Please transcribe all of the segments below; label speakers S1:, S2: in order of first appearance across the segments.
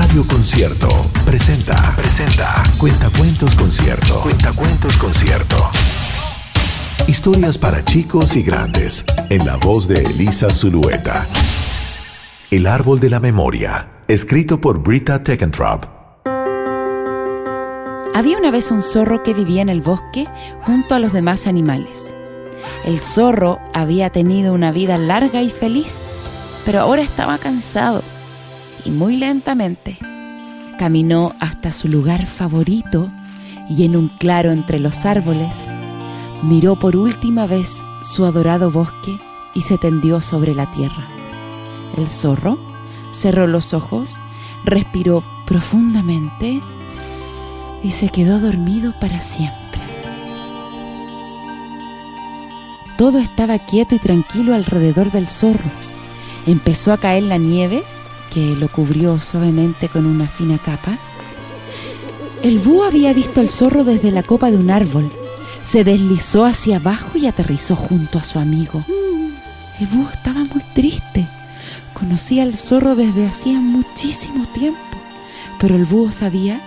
S1: Radio Concierto presenta. Presenta. Cuentacuentos Concierto. Cuentacuentos Concierto. Historias para chicos y grandes. En la voz de Elisa Zulueta. El árbol de la memoria. Escrito por Brita Tekentrop.
S2: Había una vez un zorro que vivía en el bosque junto a los demás animales. El zorro había tenido una vida larga y feliz, pero ahora estaba cansado y muy lentamente caminó hasta su lugar favorito y en un claro entre los árboles miró por última vez su adorado bosque y se tendió sobre la tierra. El zorro cerró los ojos, respiró profundamente y se quedó dormido para siempre. Todo estaba quieto y tranquilo alrededor del zorro. Empezó a caer la nieve lo cubrió suavemente con una fina capa. El búho había visto al zorro desde la copa de un árbol. Se deslizó hacia abajo y aterrizó junto a su amigo. El búho estaba muy triste. Conocía al zorro desde hacía muchísimo tiempo, pero el búho sabía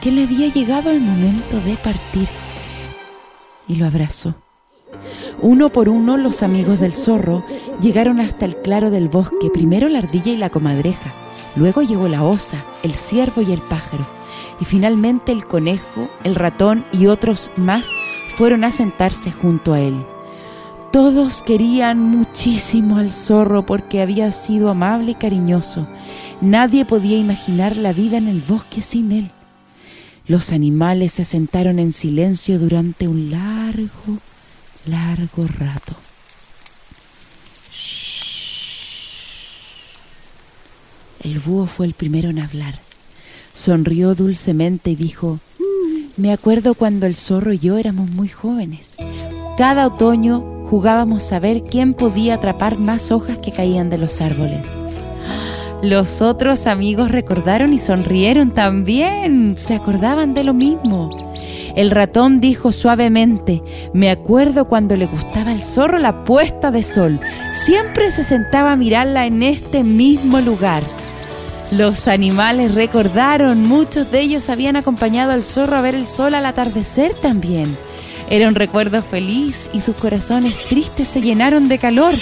S2: que le había llegado el momento de partir y lo abrazó. Uno por uno los amigos del zorro llegaron hasta el claro del bosque, primero la ardilla y la comadreja, luego llegó la osa, el ciervo y el pájaro, y finalmente el conejo, el ratón y otros más fueron a sentarse junto a él. Todos querían muchísimo al zorro porque había sido amable y cariñoso. Nadie podía imaginar la vida en el bosque sin él. Los animales se sentaron en silencio durante un largo, largo rato. El búho fue el primero en hablar. Sonrió dulcemente y dijo, me acuerdo cuando el zorro y yo éramos muy jóvenes. Cada otoño jugábamos a ver quién podía atrapar más hojas que caían de los árboles. Los otros amigos recordaron y sonrieron también. Se acordaban de lo mismo. El ratón dijo suavemente, me acuerdo cuando le gustaba al zorro la puesta de sol. Siempre se sentaba a mirarla en este mismo lugar. Los animales recordaron, muchos de ellos habían acompañado al zorro a ver el sol al atardecer también. Era un recuerdo feliz y sus corazones tristes se llenaron de calor.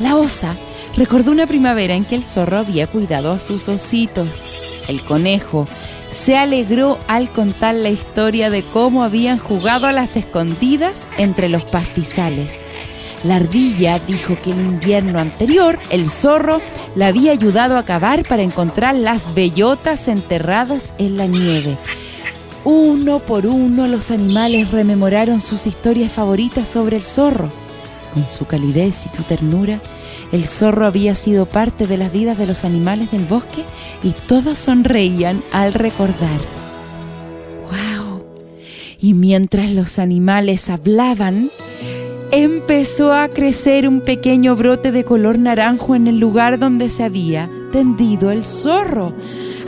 S2: La osa recordó una primavera en que el zorro había cuidado a sus ositos. El conejo se alegró al contar la historia de cómo habían jugado a las escondidas entre los pastizales. La ardilla dijo que el invierno anterior el zorro la había ayudado a cavar para encontrar las bellotas enterradas en la nieve. Uno por uno los animales rememoraron sus historias favoritas sobre el zorro. Con su calidez y su ternura, el zorro había sido parte de las vidas de los animales del bosque y todos sonreían al recordar. ¡Wow! Y mientras los animales hablaban, empezó a crecer un pequeño brote de color naranjo en el lugar donde se había tendido el zorro.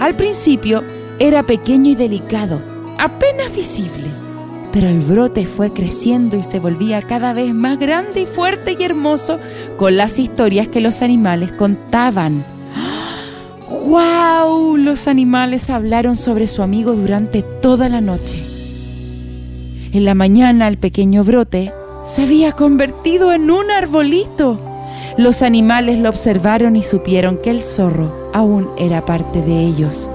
S2: Al principio era pequeño y delicado, apenas visible pero el brote fue creciendo y se volvía cada vez más grande y fuerte y hermoso con las historias que los animales contaban. ¡Wow! Los animales hablaron sobre su amigo durante toda la noche. En la mañana el pequeño brote se había convertido en un arbolito. Los animales lo observaron y supieron que el zorro aún era parte de ellos.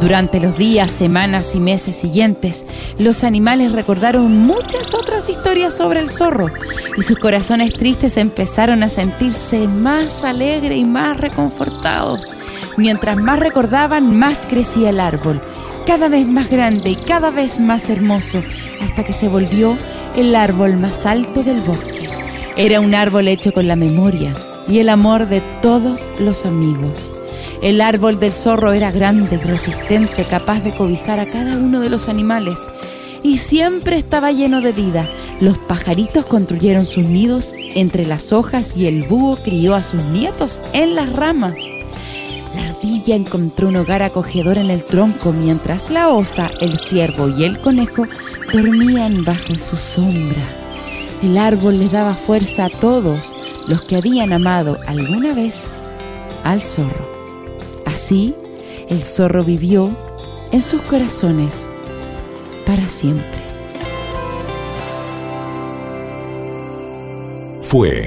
S2: Durante los días, semanas y meses siguientes, los animales recordaron muchas otras historias sobre el zorro y sus corazones tristes empezaron a sentirse más alegres y más reconfortados. Mientras más recordaban, más crecía el árbol, cada vez más grande y cada vez más hermoso, hasta que se volvió el árbol más alto del bosque. Era un árbol hecho con la memoria y el amor de todos los amigos. El árbol del zorro era grande resistente, capaz de cobijar a cada uno de los animales. Y siempre estaba lleno de vida. Los pajaritos construyeron sus nidos entre las hojas y el búho crió a sus nietos en las ramas. La ardilla encontró un hogar acogedor en el tronco mientras la osa, el ciervo y el conejo dormían bajo su sombra. El árbol les daba fuerza a todos los que habían amado alguna vez al zorro. Así, El zorro vivió en sus corazones para siempre.
S1: Fue